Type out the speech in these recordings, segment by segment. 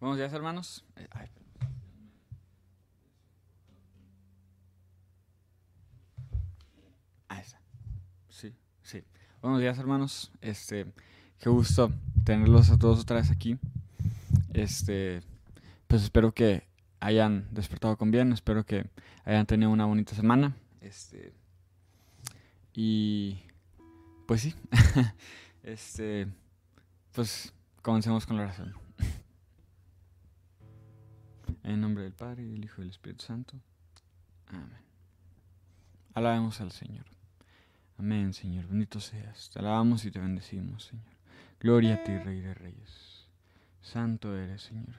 Buenos días, hermanos. Eh, ay, Ah, esa. Sí, sí. Buenos días, hermanos. Este, qué gusto tenerlos a todos otra vez aquí. Este, pues espero que hayan despertado con bien, espero que hayan tenido una bonita semana. Este, y pues sí. este, pues comencemos con la oración. En nombre del Padre, y del Hijo y del Espíritu Santo. Amén. Alabemos al Señor. Amén, Señor. Bendito seas. Te alabamos y te bendecimos, Señor. Gloria a ti, Rey de Reyes. Santo eres, Señor.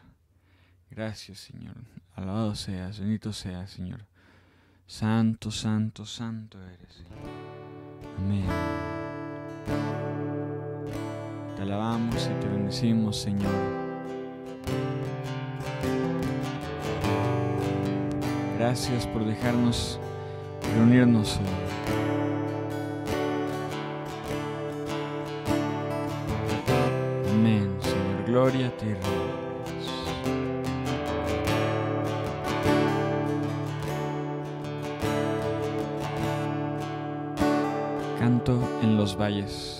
Gracias, Señor. Alabado seas, bendito seas, Señor. Santo, santo, santo eres, Señor. Amén. Te alabamos y te bendecimos, Señor. Gracias por dejarnos reunirnos hoy. Gloria a ti. Canto en los valles.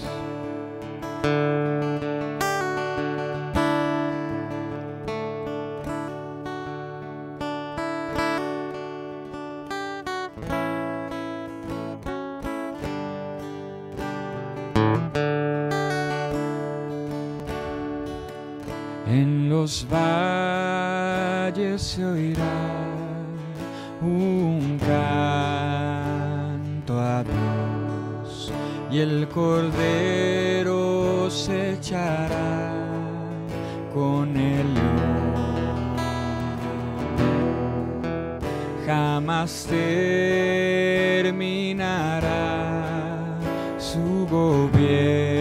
Jamás terminará su gobierno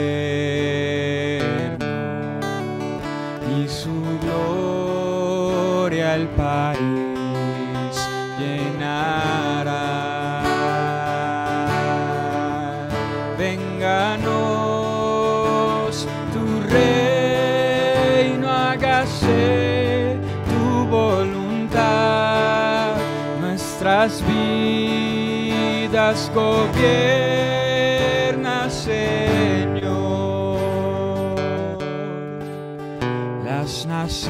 vidas gobierna, Señor las naciones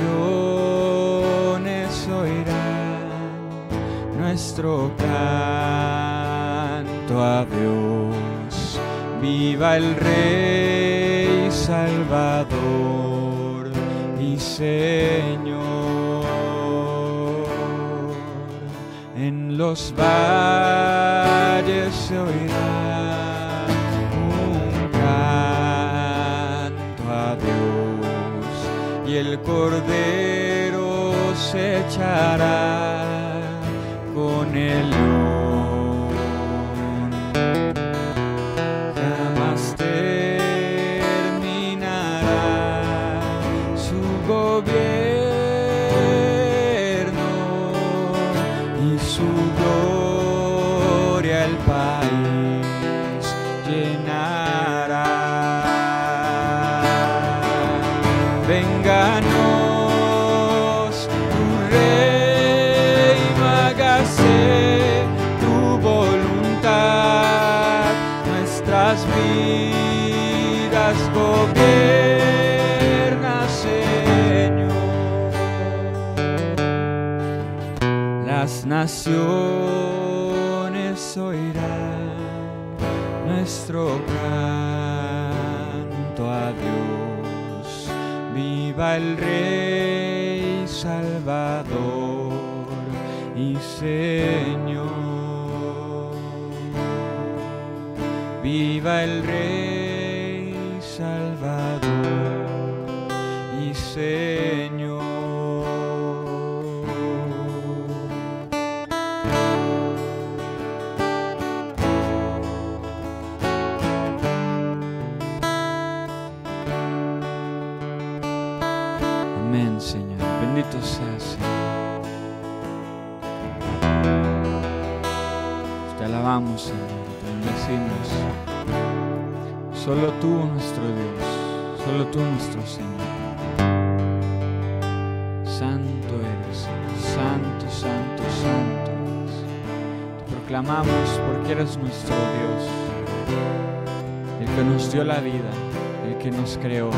oirán nuestro canto a Dios. Viva el Rey Salvador y Señor. Los valles se oirá un canto a Dios y el cordero se echará con el naciones oirán nuestro canto a Dios. Viva el Rey Salvador y Señor. Viva el Rey Salvador y Señor. te bendecimos. Solo tú, nuestro Dios, solo tú, nuestro Señor. Santo eres, santo, santo, santo. Te proclamamos porque eres nuestro Dios, el que nos dio la vida, el que nos creó.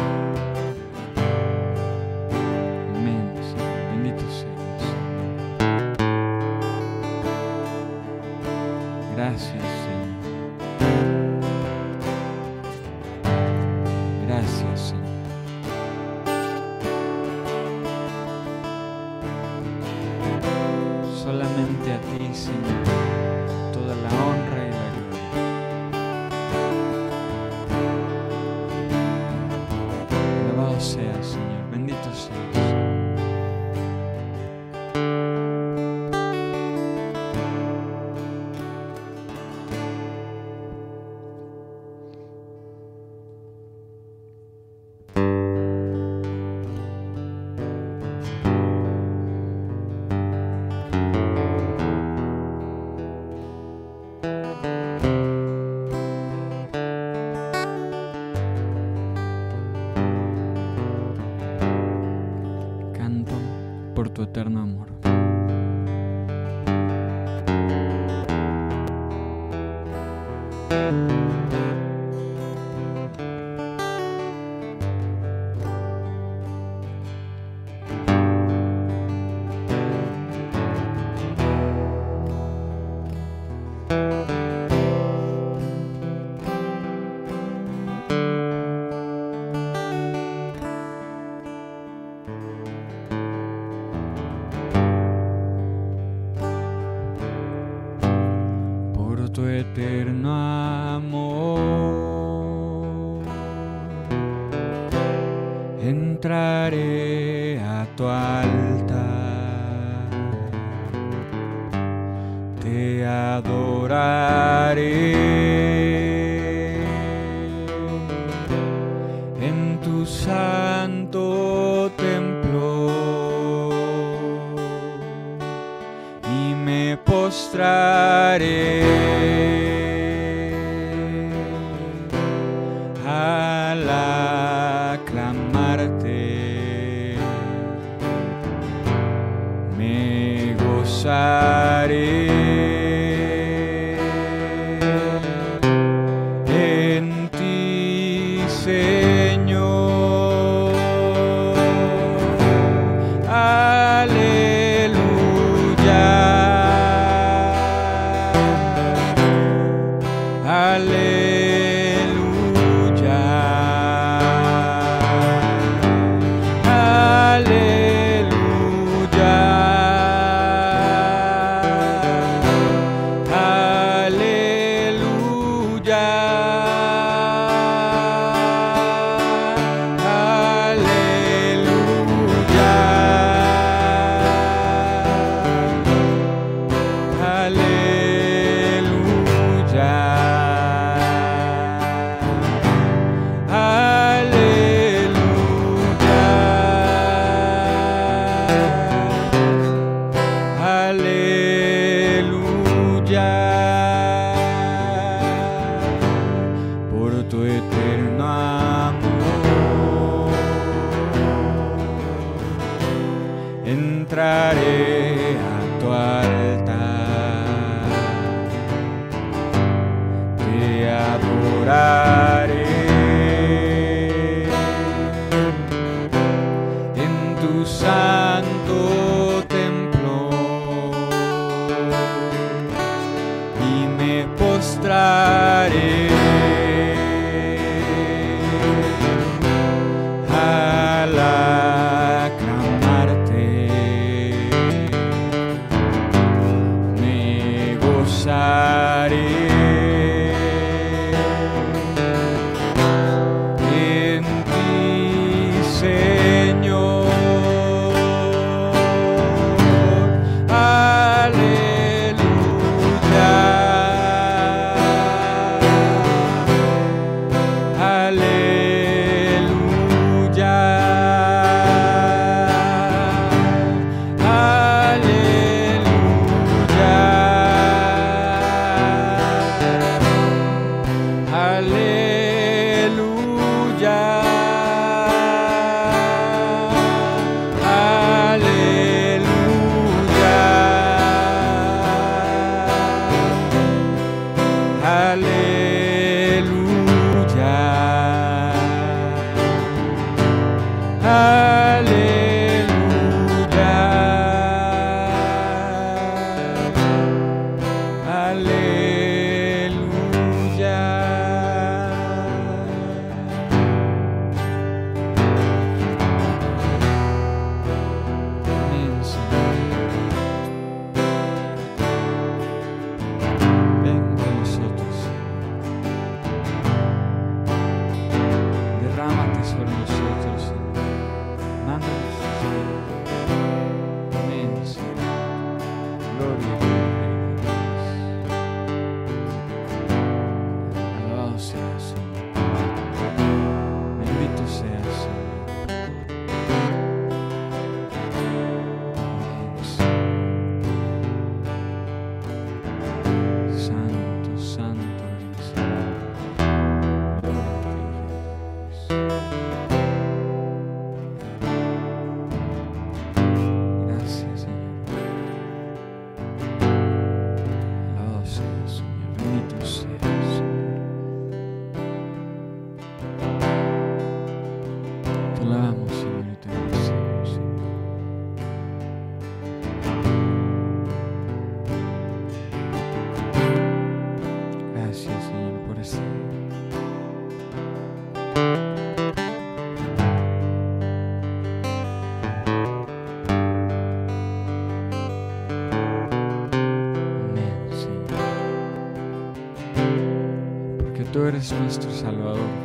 Eres nuestro Salvador.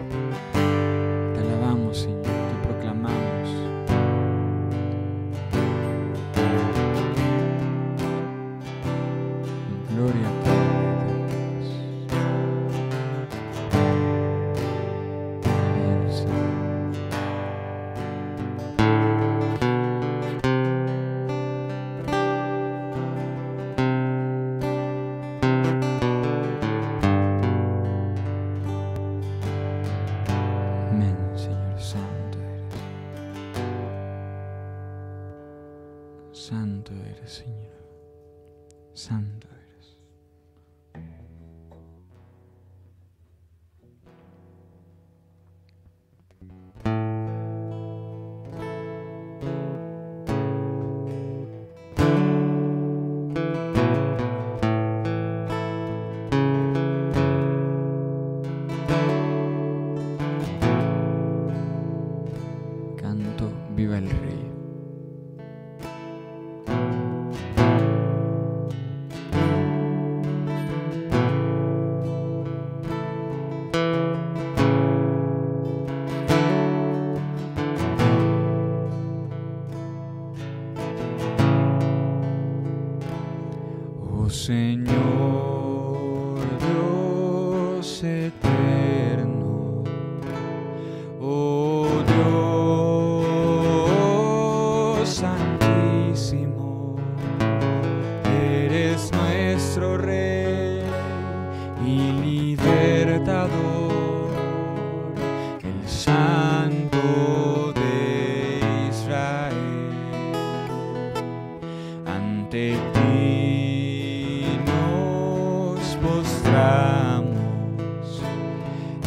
Ante ti nos postramos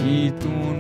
y tu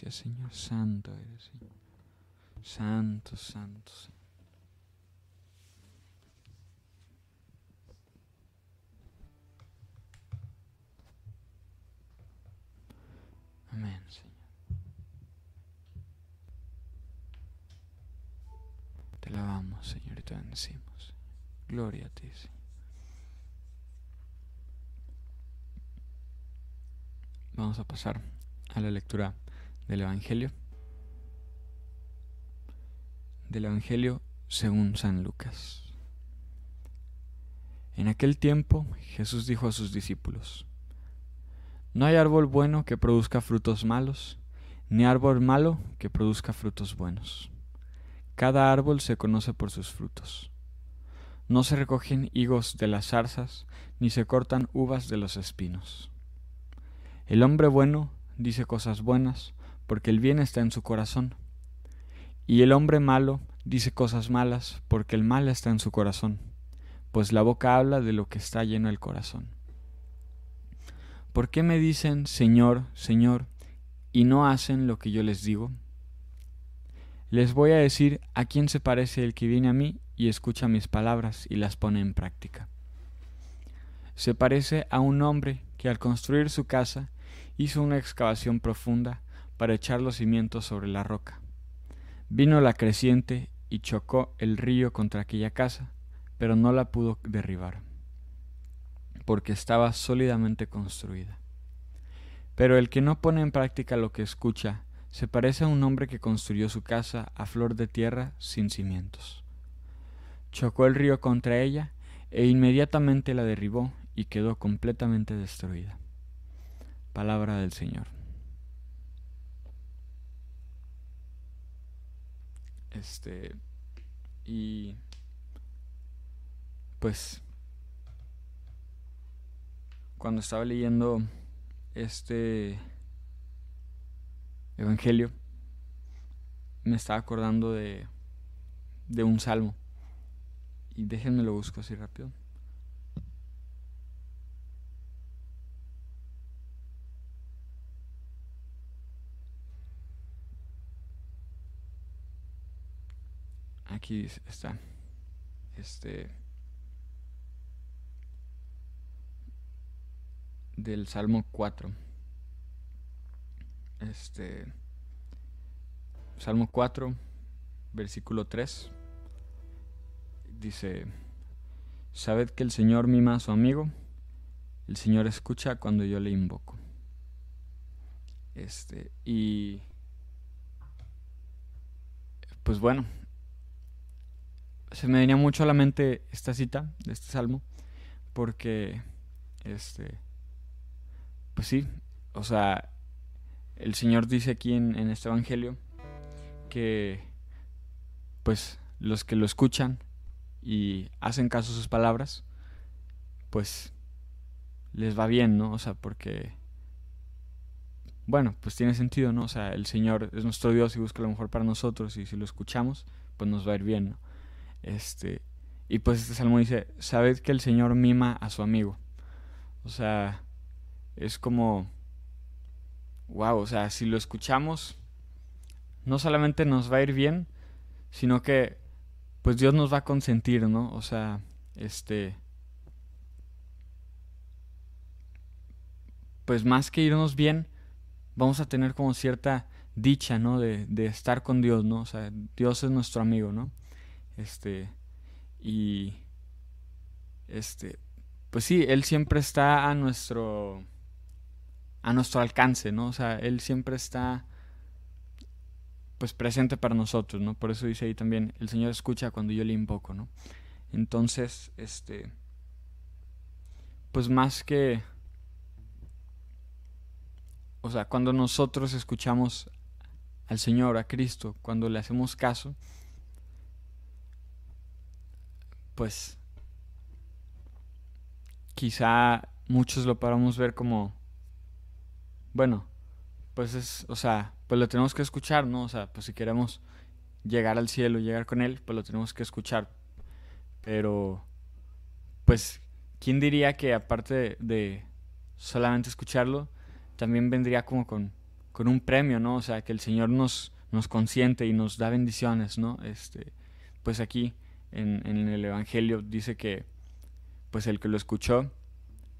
Gracias, Señor. Santo eres, Señor. Santo, santo, Señor. Amén, Señor. Te alabamos, Señor, y te bendecimos. Gloria a ti, Señor. Vamos a pasar a la lectura del Evangelio. Del Evangelio según San Lucas. En aquel tiempo Jesús dijo a sus discípulos, No hay árbol bueno que produzca frutos malos, ni árbol malo que produzca frutos buenos. Cada árbol se conoce por sus frutos. No se recogen higos de las zarzas, ni se cortan uvas de los espinos. El hombre bueno dice cosas buenas, porque el bien está en su corazón. Y el hombre malo dice cosas malas, porque el mal está en su corazón, pues la boca habla de lo que está lleno el corazón. ¿Por qué me dicen Señor, Señor, y no hacen lo que yo les digo? Les voy a decir a quién se parece el que viene a mí y escucha mis palabras y las pone en práctica. Se parece a un hombre que al construir su casa hizo una excavación profunda para echar los cimientos sobre la roca. Vino la creciente y chocó el río contra aquella casa, pero no la pudo derribar, porque estaba sólidamente construida. Pero el que no pone en práctica lo que escucha, se parece a un hombre que construyó su casa a flor de tierra sin cimientos. Chocó el río contra ella e inmediatamente la derribó y quedó completamente destruida. Palabra del Señor. Este y pues cuando estaba leyendo este evangelio me estaba acordando de de un salmo y déjenme lo busco así rápido. Aquí está. Este del Salmo 4. Este Salmo 4, versículo 3. Dice, Sabed que el Señor mima a su amigo, el Señor escucha cuando yo le invoco. Este, y pues bueno, se me venía mucho a la mente esta cita de este salmo, porque, este, pues sí, o sea, el Señor dice aquí en, en este Evangelio que, pues, los que lo escuchan y hacen caso a sus palabras, pues les va bien, ¿no? O sea, porque, bueno, pues tiene sentido, ¿no? O sea, el Señor es nuestro Dios y busca lo mejor para nosotros y si lo escuchamos, pues nos va a ir bien, ¿no? Este, y pues este salmo dice, sabed que el Señor mima a su amigo. O sea, es como, wow, o sea, si lo escuchamos, no solamente nos va a ir bien, sino que pues Dios nos va a consentir, ¿no? O sea, este... Pues más que irnos bien, vamos a tener como cierta dicha, ¿no? De, de estar con Dios, ¿no? O sea, Dios es nuestro amigo, ¿no? Este... Y... Este... Pues sí, Él siempre está a nuestro... A nuestro alcance, ¿no? O sea, Él siempre está pues presente para nosotros, ¿no? Por eso dice ahí también, el Señor escucha cuando yo le invoco, ¿no? Entonces, este, pues más que, o sea, cuando nosotros escuchamos al Señor, a Cristo, cuando le hacemos caso, pues quizá muchos lo podamos ver como, bueno, pues es, o sea, pues lo tenemos que escuchar, ¿no? O sea, pues si queremos llegar al cielo, llegar con Él, pues lo tenemos que escuchar. Pero, pues, ¿quién diría que aparte de, solamente escucharlo, también vendría como con, con, un premio, ¿no? O sea, que el Señor nos, nos consiente y nos da bendiciones, ¿no? Este, pues aquí en, el Evangelio dice que, pues el que lo escuchó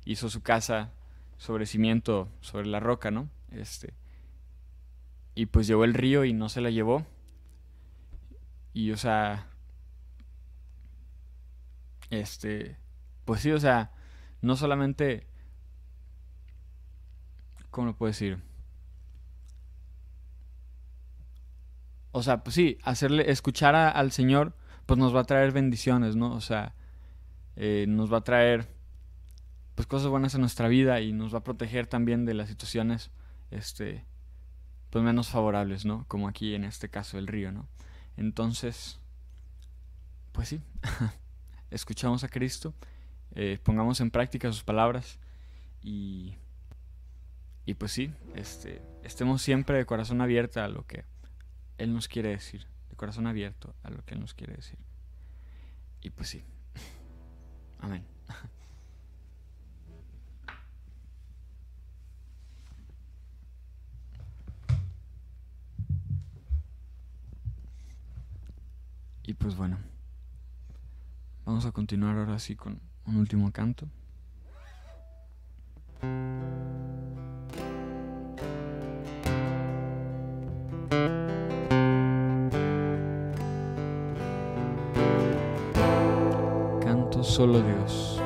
hizo su casa sobre cimiento, sobre la roca, ¿no? Este, y pues llegó el río y no se la llevó. Y o sea, este, pues sí, o sea, no solamente, ¿cómo lo puedo decir? O sea, pues sí, hacerle, escuchar al Señor, pues nos va a traer bendiciones, ¿no? O sea, eh, nos va a traer, pues cosas buenas en nuestra vida y nos va a proteger también de las situaciones, este, pues menos favorables, ¿no? Como aquí en este caso el río, ¿no? Entonces, pues sí, escuchamos a Cristo, eh, pongamos en práctica sus palabras y, y pues sí, este, estemos siempre de corazón abierto a lo que Él nos quiere decir, de corazón abierto a lo que nos quiere decir. Y pues sí, amén. Y pues bueno, vamos a continuar ahora sí con un último canto. Solo Dios.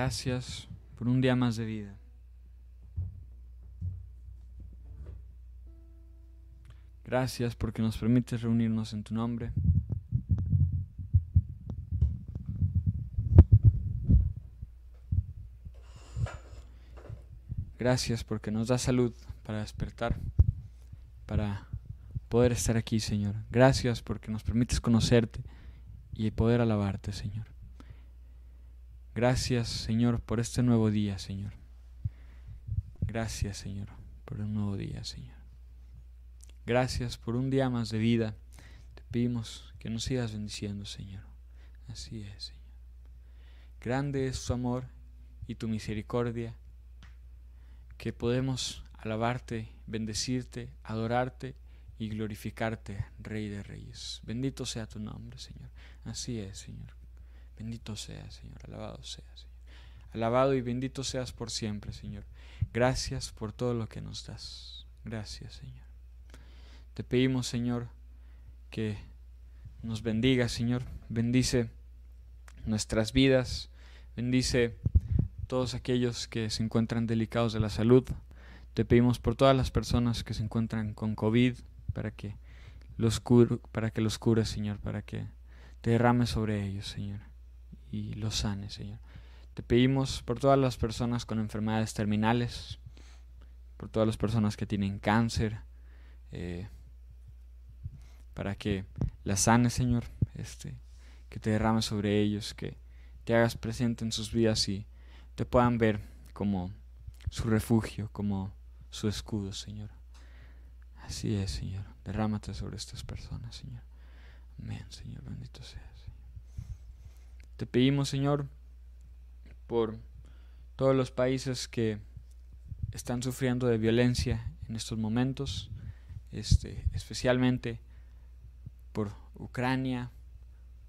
Gracias por un día más de vida. Gracias porque nos permites reunirnos en tu nombre. Gracias porque nos da salud para despertar, para poder estar aquí, Señor. Gracias porque nos permites conocerte y poder alabarte, Señor. Gracias, Señor, por este nuevo día, Señor. Gracias, Señor, por un nuevo día, Señor. Gracias por un día más de vida. Te pedimos que nos sigas bendiciendo, Señor. Así es, Señor. Grande es tu amor y tu misericordia, que podemos alabarte, bendecirte, adorarte y glorificarte, Rey de Reyes. Bendito sea tu nombre, Señor. Así es, Señor. Bendito sea, Señor. Alabado sea, Señor. Alabado y bendito seas por siempre, Señor. Gracias por todo lo que nos das. Gracias, Señor. Te pedimos, Señor, que nos bendiga, Señor. Bendice nuestras vidas. Bendice todos aquellos que se encuentran delicados de la salud. Te pedimos por todas las personas que se encuentran con COVID para que los, cur para que los cures, Señor, para que te derrames sobre ellos, Señor, y los sanes, Señor. Te pedimos por todas las personas con enfermedades terminales, por todas las personas que tienen cáncer, eh, para que las sanes, Señor, este, que te derrames sobre ellos, que te hagas presente en sus vidas y te puedan ver como su refugio, como su escudo, Señor. Así es, Señor. Derrámate sobre estas personas, Señor. Amén, Señor. Bendito seas. Te pedimos, Señor, por todos los países que están sufriendo de violencia en estos momentos, este, especialmente por Ucrania,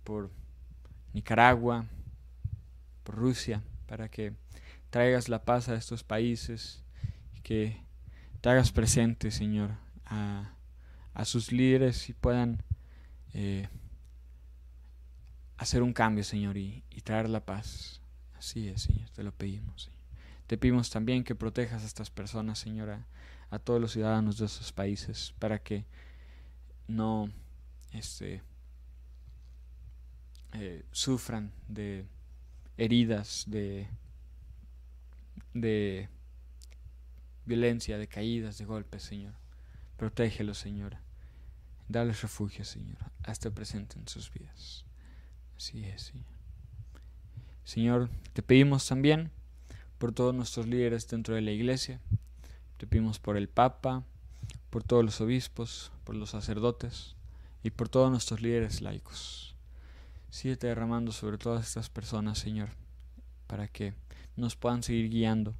por Nicaragua, por Rusia, para que traigas la paz a estos países que te hagas presente, Señor, a, a sus líderes y puedan eh, hacer un cambio, Señor, y, traer la paz. Así es, Señor, te lo pedimos. Señor. Te pedimos también que protejas a estas personas, Señor, a, todos los ciudadanos de esos países, para que no este, eh, sufran de heridas, de, violencia, de caídas, de golpes, Señor. Protégelos, Señor. Darles refugio, Señor, hasta presente en sus vidas. Así es, Señor. Señor, te pedimos también por todos nuestros líderes dentro de la iglesia. Te pedimos por el Papa, por todos los obispos, por los sacerdotes y por todos nuestros líderes laicos. Sigue derramando sobre todas estas personas, Señor, para que nos puedan seguir guiando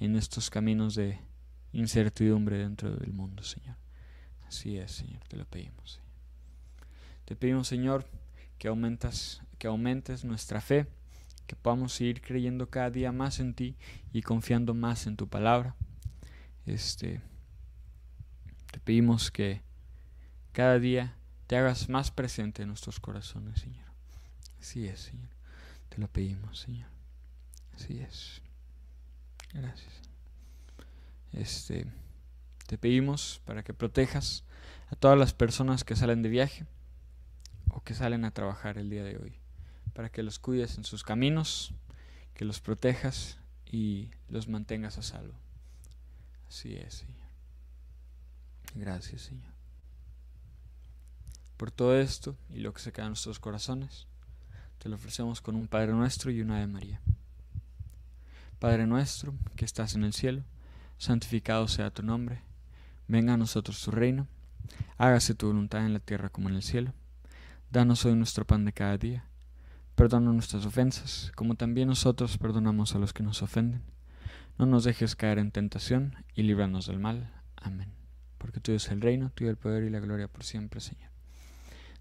en estos caminos de incertidumbre dentro del mundo, Señor. Así es, Señor, te lo pedimos. Te pedimos, Señor, que aumentas, que aumentes nuestra fe, que podamos seguir creyendo cada día más en ti y confiando más en tu palabra. Este te pedimos que cada día te hagas más presente en nuestros corazones, Señor. Así es, Señor. Te lo pedimos, Señor. Así es. Gracias. Este, te pedimos para que protejas a todas las personas que salen de viaje o que salen a trabajar el día de hoy, para que los cuides en sus caminos, que los protejas y los mantengas a salvo. Así es, Señor. Gracias, Señor. Por todo esto y lo que se queda en nuestros corazones, te lo ofrecemos con un Padre nuestro y una de María. Padre nuestro, que estás en el cielo, santificado sea tu nombre, venga a nosotros tu reino, hágase tu voluntad en la tierra como en el cielo. Danos hoy nuestro pan de cada día, perdona nuestras ofensas, como también nosotros perdonamos a los que nos ofenden. No nos dejes caer en tentación y líbranos del mal. Amén. Porque tuyo es el reino, tuyo el poder y la gloria por siempre, Señor.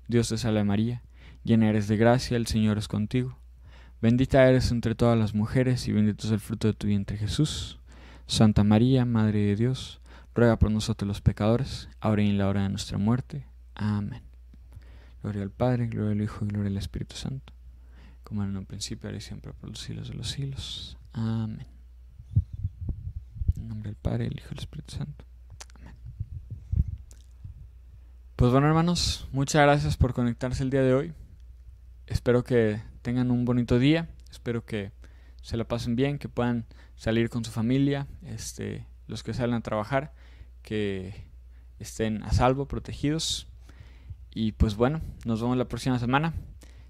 Dios te salve María, llena eres de gracia, el Señor es contigo. Bendita eres entre todas las mujeres y bendito es el fruto de tu vientre Jesús. Santa María, Madre de Dios, ruega por nosotros los pecadores, ahora y en la hora de nuestra muerte. Amén. Gloria al Padre, gloria al Hijo y gloria al Espíritu Santo, como en un principio, ahora y siempre, por los siglos de los siglos. Amén. En nombre del Padre, el Hijo y el Espíritu Santo. Amén. Pues bueno, hermanos, muchas gracias por conectarse el día de hoy. Espero que tengan un bonito día. Espero que se la pasen bien, que puedan salir con su familia, este, los que salen a trabajar, que estén a salvo, protegidos. Y pues bueno, nos vemos la próxima semana.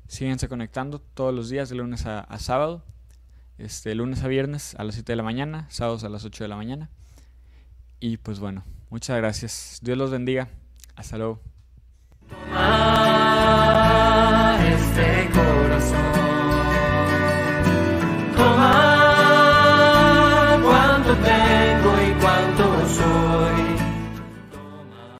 Síguense conectando todos los días de lunes a, sábado. Este, lunes a viernes a las 7 de la mañana, sábados a las 8 de la mañana. Y pues bueno, muchas gracias. Dios los bendiga. Hasta luego. este corazón. Toma cuando